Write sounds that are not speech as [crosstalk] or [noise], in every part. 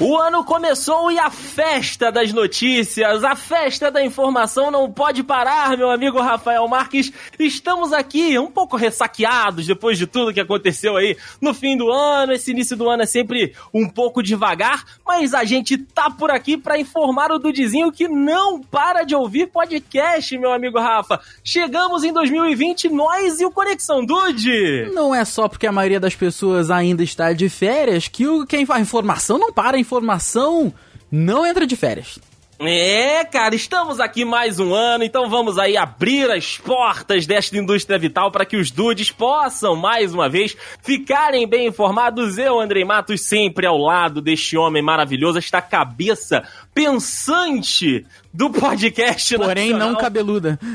O ano começou e a festa das notícias, a festa da informação não pode parar, meu amigo Rafael Marques. Estamos aqui um pouco ressaqueados depois de tudo que aconteceu aí no fim do ano. Esse início do ano é sempre um pouco devagar, mas a gente tá por aqui para informar o Dudizinho que não para de ouvir podcast, meu amigo Rafa. Chegamos em 2020, nós e o Conexão Dude. Não é só porque a maioria das pessoas ainda está de férias que o quem faz informação não para, a informação não entra de férias. É, cara, estamos aqui mais um ano, então vamos aí abrir as portas desta indústria vital para que os dudes possam, mais uma vez, ficarem bem informados. Eu, Andrei Matos, sempre ao lado deste homem maravilhoso, esta cabeça pensante do podcast Porém, nacional. não cabeluda. [laughs]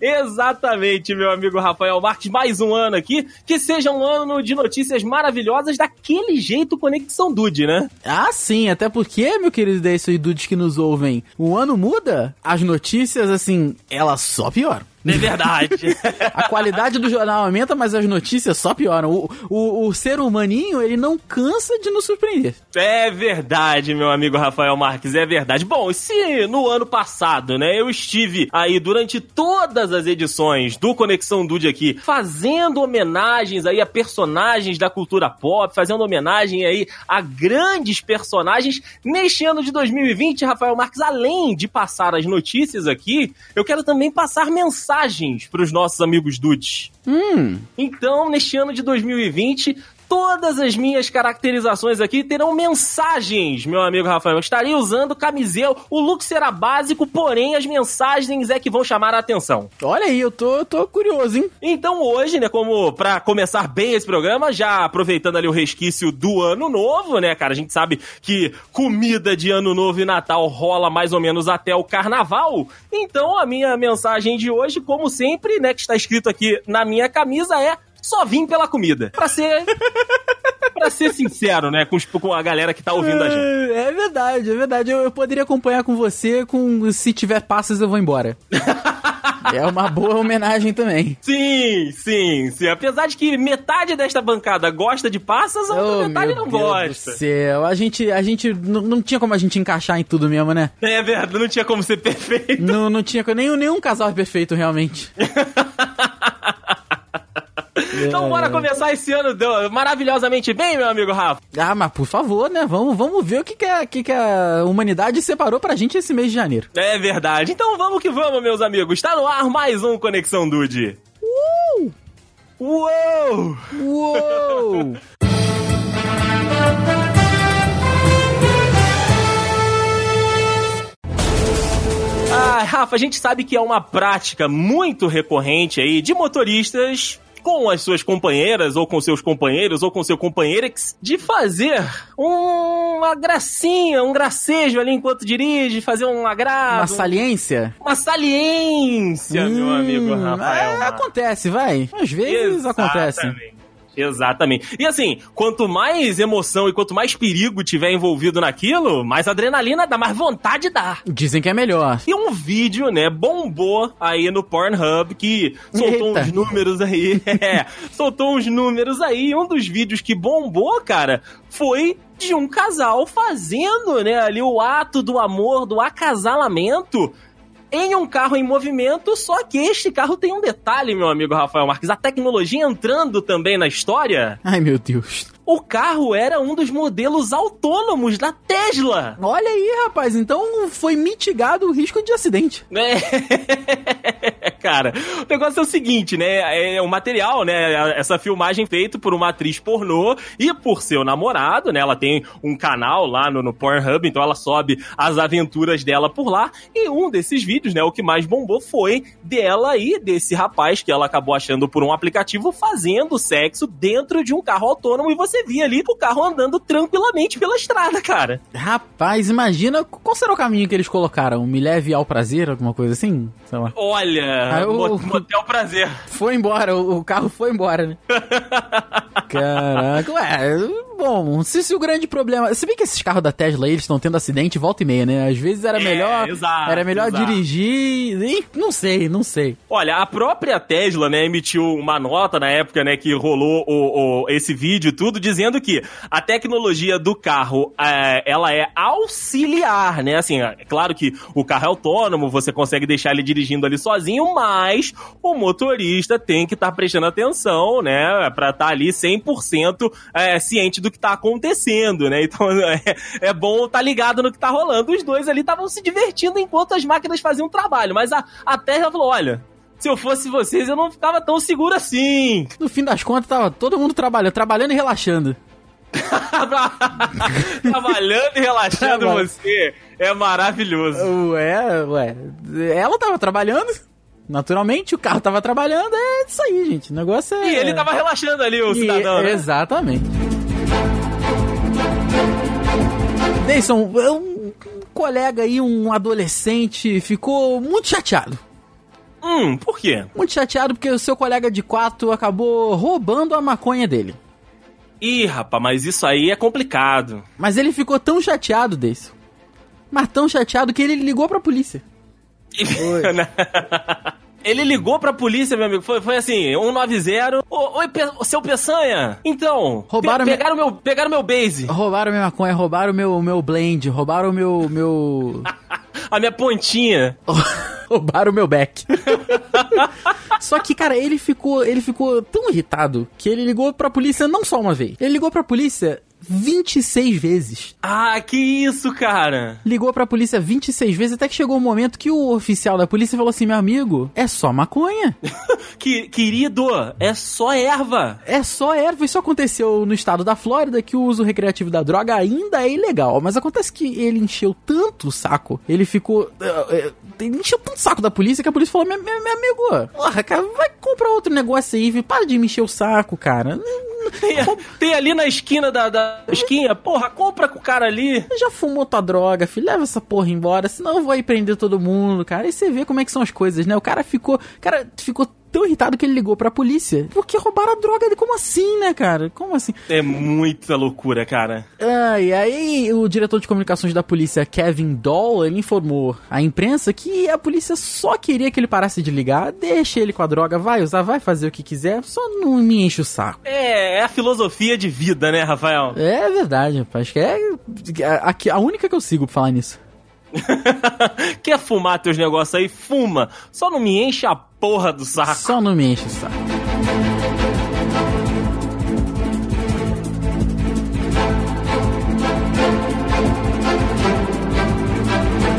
Exatamente, meu amigo Rafael Marques. Mais um ano aqui. Que seja um ano de notícias maravilhosas daquele jeito Conexão Dude, né? Ah, sim, até porque, meu querido Deison e dudes que nos ouvem, o ano muda, as notícias, assim, elas só pioram. É verdade. [laughs] A qualidade do jornal aumenta, mas as notícias só pioram. O, o, o ser humaninho, ele não cansa de nos surpreender. É verdade, meu amigo Rafael Marques, é verdade. Bom, se no ano passado, né, eu estive aí durante todas as edições do Conexão Dude aqui, fazendo homenagens aí a personagens da cultura pop, fazendo homenagem aí a grandes personagens, neste ano de 2020, Rafael Marques, além de passar as notícias aqui, eu quero também passar mensagens para os nossos amigos dudes. Hum. Então, neste ano de 2020, todas as minhas caracterizações aqui terão mensagens, meu amigo Rafael. Eu estarei usando camiseta. O look será básico, porém as mensagens é que vão chamar a atenção. Olha aí, eu tô, eu tô curioso, hein? Então hoje, né, como pra começar bem esse programa, já aproveitando ali o resquício do ano novo, né, cara, a gente sabe que comida de ano novo e Natal rola mais ou menos até o carnaval. Então a minha mensagem de hoje, como sempre, né, que está escrito aqui na minha camisa é só vim pela comida. Pra ser. [laughs] pra ser sincero, né? Com, com a galera que tá ouvindo a gente. É, é verdade, é verdade. Eu, eu poderia acompanhar com você com se tiver passas eu vou embora. [laughs] é uma boa homenagem também. Sim, sim, sim. Apesar de que metade desta bancada gosta de passas, a outra Oh, metade meu não Deus gosta. Do céu, a gente, a gente não, não tinha como a gente encaixar em tudo mesmo, né? É verdade, não tinha como ser perfeito. Não, não tinha nenhum, nenhum casal é perfeito, realmente. [laughs] Então É. bora começar esse ano maravilhosamente bem, meu amigo Rafa. Ah, mas por favor, né? Vamos, vamos ver o que, que, a, que, que a humanidade separou pra gente esse mês de janeiro. É verdade. Então vamos que vamos, meus amigos. Está no ar mais um Conexão Dude. Uh! Uou! Uou! Ah, Rafa, a gente sabe que é uma prática muito recorrente aí de motoristas com as suas companheiras, ou com seus companheiros, ou com seu companheirex, de fazer uma gracinha, um gracejo ali enquanto dirige, fazer um agrado. Uma saliência? Uma saliência, meu Hum, amigo Rafael. é, acontece, vai. Às vezes acontece. Exatamente. E assim, quanto mais emoção e quanto mais perigo tiver envolvido naquilo, mais adrenalina dá, mais vontade dá. Dizem que é melhor. E um vídeo, né, bombou aí no Pornhub que soltou Eita. uns números aí. [laughs] É, soltou uns números aí. E um dos vídeos que bombou, cara, foi de um casal fazendo, né, ali o ato do amor, do acasalamento. Em um carro em movimento, só que este carro tem um detalhe, meu amigo Rafael Marques. A tecnologia entrando também na história. Ai, meu Deus. O carro era um dos modelos autônomos da Tesla. Olha aí, rapaz. Então foi mitigado o risco de acidente. É, [laughs] [laughs] cara, o negócio é o seguinte, né? É o material, né? Essa filmagem feita por uma atriz pornô e por seu namorado, né? Ela tem um canal lá no, no Pornhub, então ela sobe as aventuras dela por lá. E um desses vídeos, né? O que mais bombou foi dela e desse rapaz que ela acabou achando por um aplicativo fazendo sexo dentro de um carro autônomo e você via ali o carro andando tranquilamente pela estrada, cara. Rapaz, imagina qual será o caminho que eles colocaram? Me leve ao prazer, alguma coisa assim? Sei lá. Olha, Eu- mo- motel prazer. Foi embora, o, o carro foi embora, né? [laughs] Caraca, ué, bom, se, se o grande problema. Se bem que esses carros da Tesla eles estão tendo acidente volta e meia, né? Às vezes era É, melhor. exato, era melhor exato. dirigir. Ih, Não sei, não sei. Olha, a própria Tesla, né, emitiu uma nota na época, né, que rolou o, o- esse vídeo e tudo, dizendo que a tecnologia do carro, é, ela é auxiliar, né, assim, é claro que o carro é autônomo, você consegue deixar ele dirigindo ali sozinho, mas o motorista tem que estar prestando atenção, né, pra estar ali 100% é, ciente do que tá acontecendo, né, então [laughs] é, é bom estar ligado no que tá rolando. Os dois ali estavam se divertindo enquanto as máquinas faziam o trabalho, mas a, a Tesla falou, olha... Se eu fosse vocês, eu não ficava tão seguro assim. No fim das contas, tava todo mundo trabalhando, trabalhando e relaxando. [laughs] Trabalhando e relaxando Trabalho. você é maravilhoso. Ué, ué. Ela tava trabalhando. Naturalmente, o carro tava trabalhando. É isso aí, gente. O negócio é. E ele tava relaxando ali, o E- cidadão. né? Exatamente. Deison, um colega aí, um adolescente, ficou muito chateado. Hum, por quê? Muito chateado porque o seu colega de quarto acabou roubando a maconha dele. Ih, rapaz, mas isso aí é complicado. Mas ele ficou tão chateado, Deison. Mas tão chateado que ele ligou pra polícia. [laughs] Ele ligou pra polícia, meu amigo. Foi, foi assim, 190. Ô, Oi, Pe- seu Peçanha. Então, Roubaram pe- minha- pegaram, meu, pegaram meu base. Roubaram minha maconha, roubaram meu, meu blend, roubaram meu. meu. [laughs] A minha pontinha. [laughs] roubaram meu back. [laughs] Só que, cara, ele ficou, ele ficou tão irritado que ele ligou pra polícia não só uma vez. Ele ligou pra polícia 26 vezes. Ah, que isso, cara. Ligou pra polícia 26 vezes até que chegou o momento que o oficial da polícia falou assim: meu amigo, é só maconha. [laughs] Que, querido, é só erva. É só erva. Isso aconteceu no estado da Flórida que o uso recreativo da droga ainda é ilegal. Mas acontece que ele encheu tanto o saco, ele ficou. eh, eh, ele encheu tanto o saco da polícia que a polícia falou: meu, meu, meu amigo, porra, cara, vai comprar outro negócio aí, viu? para de me encher o saco, cara. Tem, [laughs] tem ali na esquina da, da esquina, porra, compra com o cara ali. Já fumou tua droga, filho, leva essa porra embora, senão eu vou aí prender todo mundo, cara. E você vê como é que são as coisas, né? O cara ficou. Cara ficou tão irritado que ele ligou pra polícia. Porque roubaram a droga dele. Como assim, né, cara? Como assim? É muita loucura, cara. Ah, e aí o diretor de comunicações da polícia, Kevin Doll, ele informou à imprensa que a polícia só queria que ele parasse de ligar, deixa ele com a droga, vai usar, vai fazer o que quiser, só não me enche o saco. É, é a filosofia de vida, né, Rafael? É verdade, rapaz, que é a, a- a única que eu sigo pra falar nisso. [laughs] Quer fumar teus negócios aí? Fuma. Só não me enche a porra do saco. Só não me enche o saco.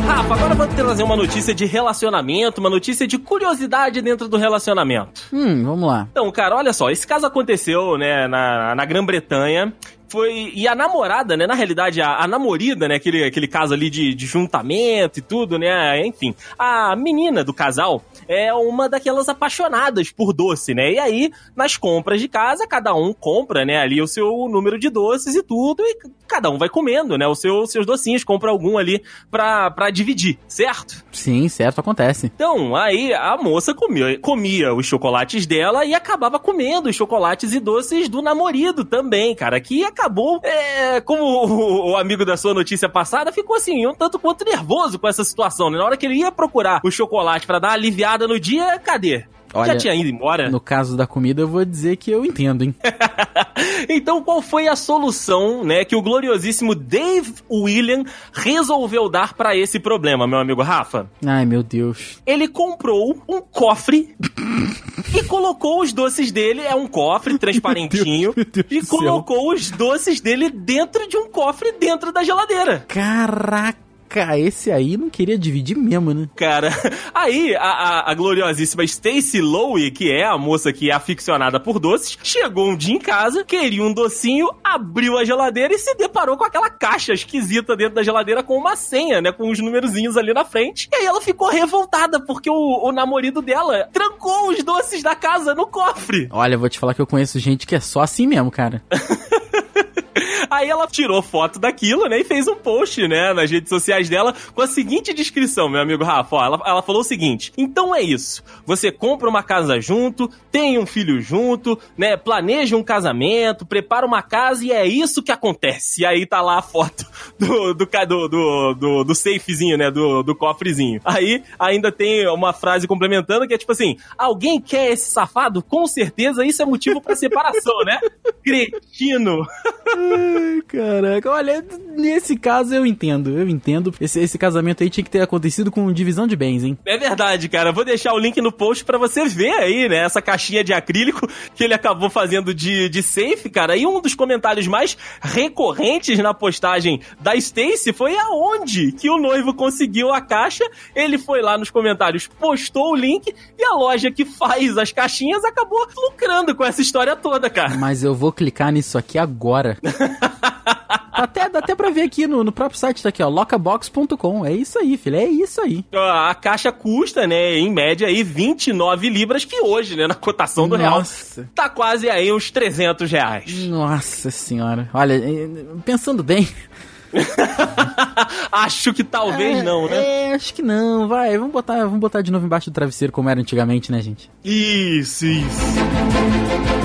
Rafa, agora eu vou trazer uma notícia de relacionamento, uma notícia de curiosidade dentro do relacionamento. Hum, vamos lá. Então, cara, olha só, esse caso aconteceu, né, na, na Grã-Bretanha. Foi. E a namorada, né? Na realidade, a, a namorida, né? Aquele, aquele caso ali de, de juntamento e tudo, né? Enfim. A menina do casal é uma daquelas apaixonadas por doce, né? E aí, nas compras de casa, cada um compra, né? Ali o seu número de doces e tudo. E cada um vai comendo, né? Os seu, seus docinhos, compra algum ali pra, pra dividir, certo? Sim, certo, acontece. Então, aí a moça comia, comia os chocolates dela e acabava comendo os chocolates e doces do namorado também, cara. Que acabou, é, como o, amigo da sua notícia passada, ficou assim, um tanto quanto nervoso com essa situação, né? Na hora que ele ia procurar o chocolate pra dar aliviada no dia, cadê? Olha, Já tinha ido embora? No caso da comida, eu vou dizer que eu entendo, hein? [laughs] então, qual foi a solução, né, que o gloriosíssimo Dave William resolveu dar pra esse problema, meu amigo Rafa? Ai, meu Deus. ele comprou um cofre [laughs] e colocou os doces dele, é um cofre [laughs] transparentinho, Meu Deus e do céu. colocou os doces dele dentro de um cofre dentro da geladeira. Caraca, esse aí não queria dividir mesmo, né? Cara, [laughs] aí a, a, a gloriosíssima Stacy Lowe, que é a moça que é aficionada por doces, chegou um dia em casa, queria um docinho, abriu a geladeira e se deparou com aquela caixa esquisita dentro da geladeira com uma senha, né? Com os numerozinhos ali na frente. E aí ela ficou revoltada porque o, o namorado dela trancou os doces da casa no cofre. Olha, eu vou te falar que eu conheço gente que é só assim mesmo, cara. [laughs] Aí ela tirou foto daquilo, né, e fez um post, né, nas redes sociais dela com a seguinte descrição, meu amigo Rafa. Ó, ela, ela falou o seguinte: então é isso. Você compra uma casa junto, tem um filho junto, né, planeja um casamento, prepara uma casa e é isso que acontece. E aí tá lá a foto do, do, do, do, do, safezinho, né, do, do cofrezinho. Aí ainda tem uma frase complementando que é tipo assim: alguém quer esse safado? Com certeza isso é motivo para separação, né? [laughs] Cretino. [laughs] Ai, caraca, olha, nesse caso eu entendo, eu entendo. Esse, esse casamento aí tinha que ter acontecido com divisão de bens, hein? É verdade, cara. Vou deixar o link no post para você ver aí, né? Essa caixinha de acrílico [laughs] que ele acabou fazendo de, de safe, cara. E um dos comentários mais recorrentes na postagem da Stacy foi aonde que o noivo conseguiu a caixa. Ele foi lá nos comentários, postou o link e a loja que faz as caixinhas acabou lucrando com essa história toda, cara. Mas eu vou clicar nisso aqui agora. [laughs] até, dá até pra ver aqui no, no próprio site, tá aqui, ó, locabox.com. É isso aí, filho, é isso aí. A caixa custa, né, em média aí 29 libras, que hoje, né, na cotação do Nossa. real, tá quase aí uns 300 reais. Nossa senhora. Olha, pensando bem... [laughs] acho que talvez é, não, né? É, acho que não. Vai, vamos botar, vamos botar de novo embaixo do travesseiro como era antigamente, né, gente? Isso, isso.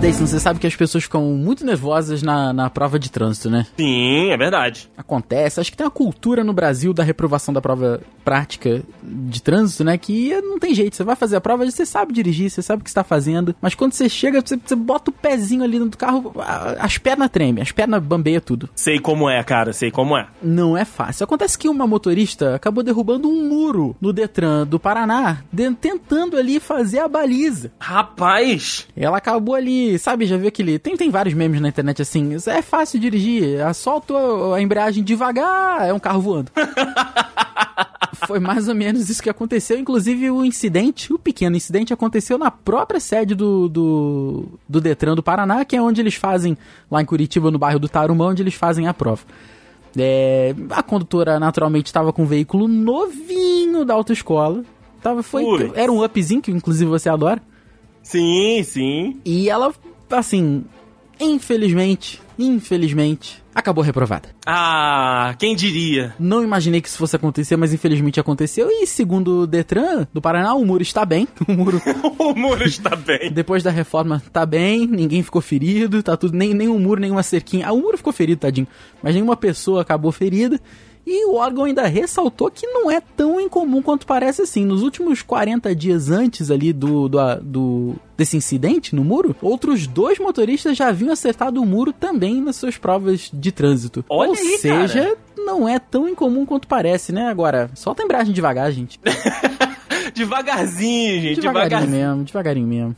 Dayson, você sabe que as pessoas ficam muito nervosas na, na prova de trânsito, né? Sim, é verdade. Acontece. Acho que tem uma cultura no Brasil da reprovação da prova prática de trânsito, né? Que não tem jeito. Você vai fazer a prova, você sabe dirigir, você sabe o que está fazendo. Mas quando você chega, você, você bota o pezinho ali no carro, as pernas tremem, as pernas bambeiam tudo. Sei como é, cara, sei como é. Não é fácil. Acontece que uma motorista acabou derrubando um muro no Detran do Paraná, tentando ali fazer a baliza. Rapaz! Ela acabou ali sabe, já viu aquele. Tem, tem vários memes na internet assim. É fácil dirigir, assolta a embreagem devagar, é um carro voando. [laughs] Foi mais ou menos isso que aconteceu. Inclusive, o incidente, o pequeno incidente, aconteceu na própria sede do, do, do Detran do Paraná, que é onde eles fazem, lá em Curitiba, no bairro do Tarumã, onde eles fazem a prova. É, a condutora naturalmente estava com um veículo novinho da autoescola. Tava, foi, era um upzinho, que inclusive você adora. Sim, sim. E ela, assim, infelizmente, infelizmente, acabou reprovada. Ah, quem diria? Não imaginei que isso fosse acontecer, mas infelizmente aconteceu. E segundo o Detran do Paraná, o muro está bem. [laughs] O muro, [laughs] o muro está bem. Depois da reforma, tá bem. Ninguém ficou ferido. Tá tudo. Nem, nem o muro, nenhuma cerquinha. Ah, o muro ficou ferido, tadinho. Mas nenhuma pessoa acabou ferida. E o órgão ainda ressaltou que não é tão incomum quanto parece assim. Nos últimos 40 dias antes ali do, do, do desse incidente no muro, outros dois motoristas já haviam acertado o muro também nas suas provas de trânsito. Olha Ou aí, seja, cara. não é tão incomum quanto parece, né? Agora, solta a embreagem devagar, gente. [laughs] devagarzinho, gente. Devagarinho devagarzinho. mesmo, devagarinho mesmo.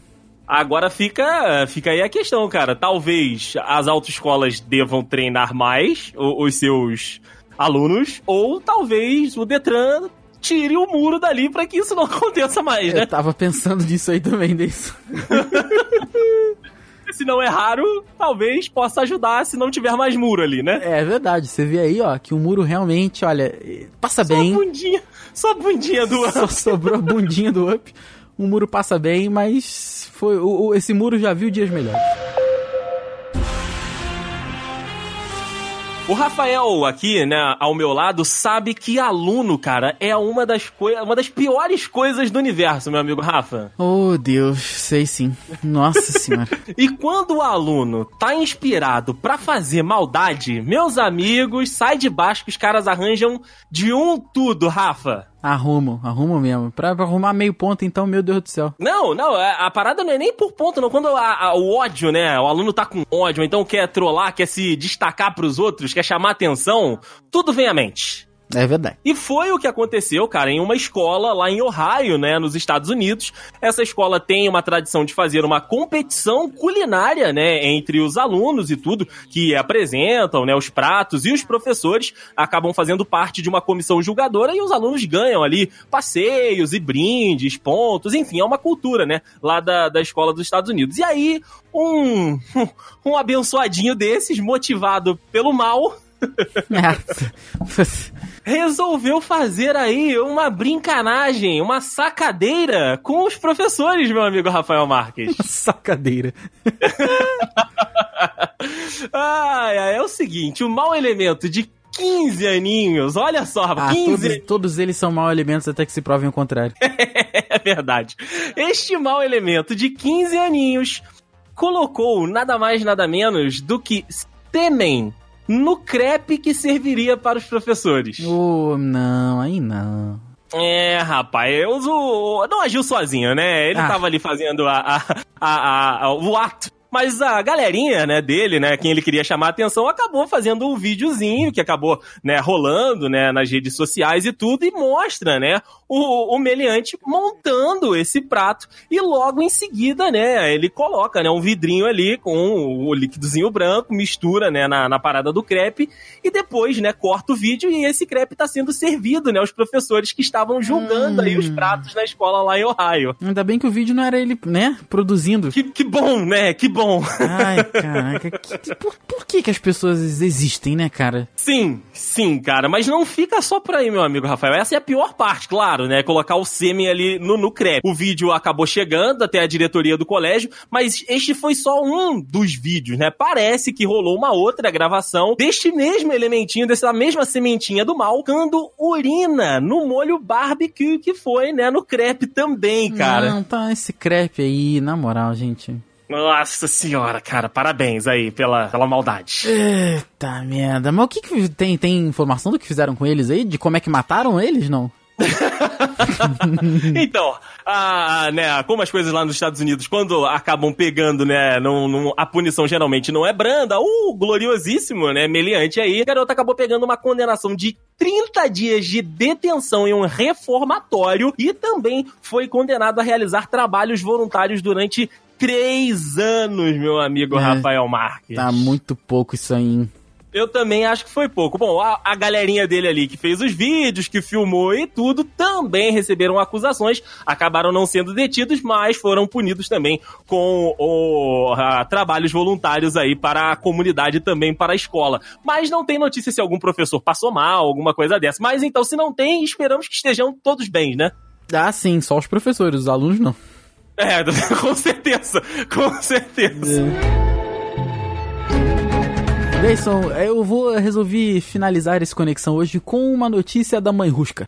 Agora fica, fica aí a questão, cara. Talvez as autoescolas devam treinar mais os seus alunos, ou talvez o Detran tire o muro dali para que isso não [laughs] aconteça mais, né? Eu tava pensando nisso aí também, disso. [laughs] se não é raro, talvez possa ajudar se não tiver mais muro ali, né? É verdade, você vê aí, ó, que o muro realmente, olha, passa só bem. A bundinha, só a bundinha do Up. Só sobrou a bundinha do Up. O muro passa bem, mas foi o, esse muro já viu dias melhores. O Rafael aqui, né, ao meu lado, sabe que aluno, cara, é uma das, uma das piores coisas do universo, meu amigo Rafa. Oh, Deus, sei sim. Nossa [laughs] senhora. e quando o aluno tá inspirado para fazer maldade, meus amigos, sai de baixo que os caras arranjam de um tudo, Rafa. Arrumo, arrumo mesmo. Pra, pra, arrumar meio ponto, então, meu Deus do céu. Não, não, a, a parada não é nem por ponto, não. Quando a, a, o ódio, né? O aluno tá com ódio, então quer trollar, quer se destacar pros outros, quer chamar atenção, tudo vem à mente. É verdade. E foi o que aconteceu, cara, em uma escola lá em Ohio, né, nos Estados Unidos. Essa escola tem uma tradição de fazer uma competição culinária, né, entre os alunos e tudo, que apresentam, né, os pratos e os professores acabam fazendo parte de uma comissão julgadora e os alunos ganham ali passeios e brindes, pontos, enfim, é uma cultura, né, lá da, da escola dos Estados Unidos. E aí, um, [laughs] um abençoadinho desses, motivado pelo mal, [laughs] resolveu fazer aí uma brincanagem, uma sacadeira com os professores, meu amigo Rafael Marques. Uma [laughs] sacadeira. [laughs] Ai, ai, é o seguinte, o mau elemento de 15 aninhos, olha só, Ah, 15 todos, todos eles são mau elementos até que se provem o contrário. É verdade. Este mau elemento de 15 aninhos colocou nada mais nada menos do que sêmen no crepe que serviria para os professores. Oh, não, aí não. É, rapaz, eu uso. Não agiu sozinho, né? Ele Ah. tava ali fazendo a, a, a- a- o ato. Mas a galerinha, né, dele, né, quem ele queria chamar a atenção, acabou fazendo um videozinho que acabou, né, rolando, né, nas redes sociais e tudo, e mostra, né, o, o meliante montando esse prato. E logo em seguida, né, ele coloca, né, um vidrinho ali com o líquidozinho branco, mistura, né, na, na parada do crepe, e depois, né, corta o vídeo e esse crepe tá sendo servido, né, aos professores que estavam julgando aí os Hum. pratos na escola lá em Ohio. Ainda bem que o vídeo não era ele, né, produzindo. Que, que bom, né? Que bom. Ai, caraca, que- por, por que que as pessoas existem, né, cara? Sim, sim, cara. Mas não fica só por aí, meu amigo Rafael. Essa é a pior parte, claro, né? Colocar o sêmen ali no, no crepe. O vídeo acabou chegando até a diretoria do colégio, mas este foi só um dos vídeos, né? Parece que rolou uma outra gravação deste mesmo elementinho, dessa mesma sementinha do mal, cando urina no molho barbecue que foi, né? No crepe também, cara. Não, tá esse crepe aí, na moral, gente. Nossa senhora, cara. Parabéns aí pela, pela maldade. Eita merda. Mas o que, que tem, tem informação do que fizeram com eles aí? De como é que mataram eles, não? [laughs] Então, a, né, como as coisas lá nos Estados Unidos, quando acabam pegando, né, não, não- a punição geralmente não é branda, o gloriosíssimo, né, meliante aí, a garota acabou pegando uma condenação de 30 dias de detenção em um reformatório e também foi condenado a realizar trabalhos voluntários durante três anos, meu amigo É, Rafael Marques. Tá muito pouco isso aí, hein? Eu também acho que foi pouco. Bom, a, a galerinha dele ali que fez os vídeos, que filmou e tudo, também receberam acusações, acabaram não sendo detidos, mas foram punidos também com o, a, trabalhos voluntários aí para a comunidade e também para a escola. Mas não tem notícia se algum professor passou mal, alguma coisa dessa. Mas então, se não tem, esperamos que estejam todos bem, né? Ah, sim, só os professores, os alunos não. É, [laughs] com certeza, com certeza. Deison, eu vou resolver finalizar esse conexão hoje com uma notícia da mãe Rusca.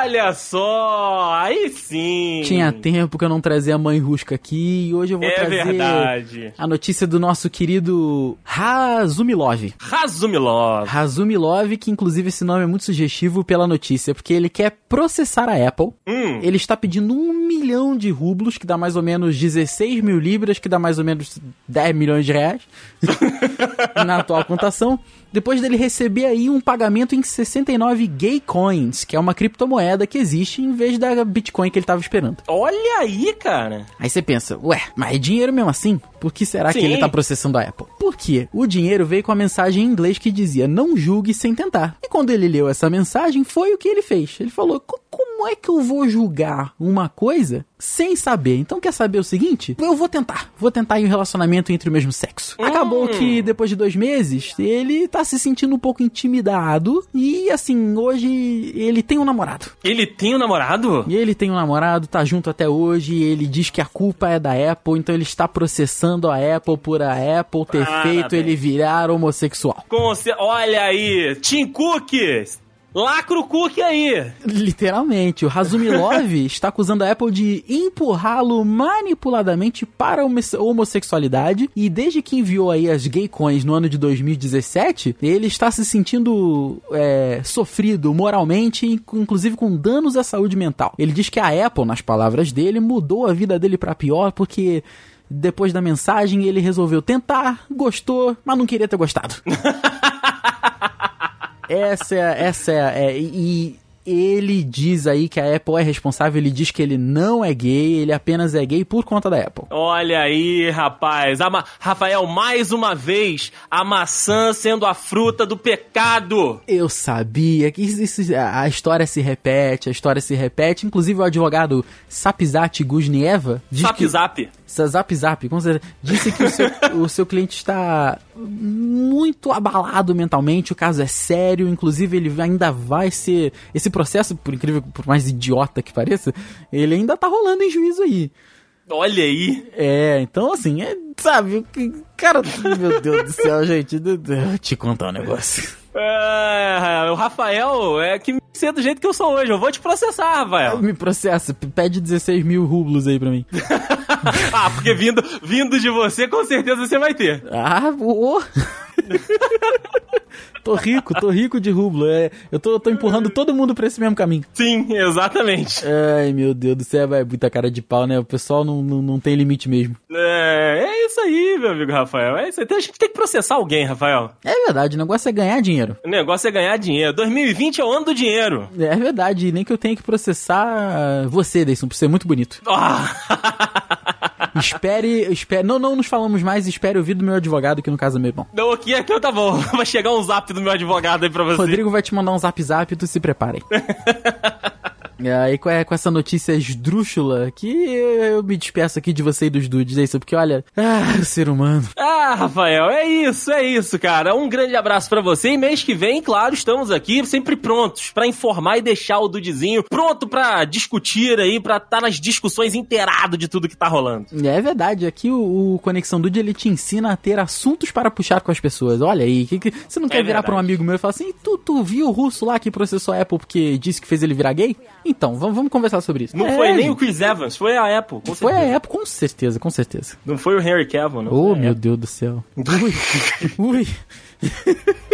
Olha só, aí sim. Tinha tempo que eu não trazia a mãe Rusca aqui e hoje eu vou É trazer verdade. a notícia do nosso querido Razumilov. Razumilov. Razumilov, que inclusive esse nome é muito sugestivo pela notícia, porque ele quer processar a Apple. Hum. Ele está pedindo um milhão de rublos, que dá mais ou menos 16 mil libras, que dá mais ou menos 10 milhões de reais, [laughs] na atual contação. Depois dele receber aí um pagamento em 69 gay coins, que é uma criptomoeda que existe em vez da Bitcoin que ele estava esperando. Olha aí, cara. Aí você pensa, ué, mas é dinheiro mesmo assim? Por que será que Sim. ele tá processando a Apple? Por quê? O dinheiro veio com a mensagem em inglês que dizia, não julgue sem tentar. E quando ele leu essa mensagem, foi o que ele fez. Ele falou, "Co- como é que eu vou julgar uma coisa sem saber? Então quer saber o seguinte? Eu vou tentar. Vou tentar em um relacionamento entre o mesmo sexo. Acabou que depois de dois meses, ele tá se sentindo um pouco intimidado. E assim, hoje ele tem um namorado. Ele tem um namorado? E ele tem um namorado, tá junto até hoje, ele diz que a culpa é da Apple, então ele está processando a Apple por a Apple ter Parabéns. feito ele virar homossexual. Com ce- Olha aí, Tim Cook. Lacro Cook aí. Literalmente, o Razumilov [laughs] está acusando a Apple de empurrá-lo manipuladamente para a homo- homossexualidade e desde que enviou aí as gay coins no ano de 2017, ele está se sentindo é, sofrido moralmente, inc- inclusive com danos à saúde mental. Ele diz que a Apple, nas palavras dele, mudou a vida dele para pior porque depois da mensagem ele resolveu tentar, gostou, mas não queria ter gostado. [laughs] Essa é, essa é, é, e ele diz aí que a Apple é responsável, ele diz que ele não é gay, ele apenas é gay por conta da Apple. Olha aí, rapaz. Ma- Rafael, mais uma vez, a maçã sendo a fruta do pecado. Eu sabia que isso- a história se repete, a história se repete. Inclusive o advogado Sapizat Guznieva diz Zap que zap. Zap com certeza, disse que o seu, o seu cliente está muito abalado mentalmente, o caso é sério, inclusive ele ainda vai ser. Esse processo, por incrível, por mais idiota que pareça, ele ainda tá rolando em juízo aí. Olha aí. É, então assim, é, sabe? Cara, meu Deus do céu, gente. Vou te contar um negócio. É, o Rafael é que me ser do jeito que eu sou hoje. Eu vou te processar, Rafael. Me processa, pede 16 mil rublos aí pra mim. [laughs] [laughs] ah, porque vindo, vindo de você, com certeza você vai ter. Ah, oh. [laughs] tô rico, tô rico de rublo. É, eu tô, tô empurrando todo mundo pra esse mesmo caminho. Sim, exatamente. Ai, meu Deus do céu, vai muita cara de pau, né? O pessoal não, não, não tem limite mesmo. É, é isso aí, meu amigo Rafael. É isso aí. Então a gente tem que processar alguém, Rafael. É verdade, o negócio é ganhar dinheiro. O negócio é ganhar dinheiro. 2020 é o ano do dinheiro. É verdade, nem que eu tenha que processar você, Deison, por ser muito bonito. [laughs] espere, espere. Não, não nos falamos mais, espere ouvir do meu advogado, que no caso é meu irmão. Não, aqui, aqui tá bom. [laughs] Vai chegar um zap do meu advogado aí pra você. Rodrigo vai te mandar um zap zap, tu se preparem. [laughs] E aí, com, com essa notícia esdrúxula, que eu me despeço aqui de você e dos dudes, é isso, porque olha, ah, ser humano. Ah, Rafael, é isso, é isso, cara. Um grande abraço para você e mês que vem, claro, estamos aqui sempre prontos para informar e deixar o dudezinho pronto para discutir aí, para estar tá nas discussões inteirado de tudo que tá rolando. É verdade, aqui o, o, Conexão Dude ele te ensina a ter assuntos para puxar com as pessoas. Olha aí, que, que, você não quer é virar para um amigo meu e falar assim, tu, tu viu o russo lá que processou a Apple porque disse que fez ele virar gay? Então, vamos, vamos conversar sobre isso. Não é, foi nem o Chris Evans, foi a Apple. Com foi certeza. a Apple, com certeza, com certeza. Não foi o Henry Cavill, não. Oh, meu Deus do céu. [laughs] Ui. Ui. [laughs]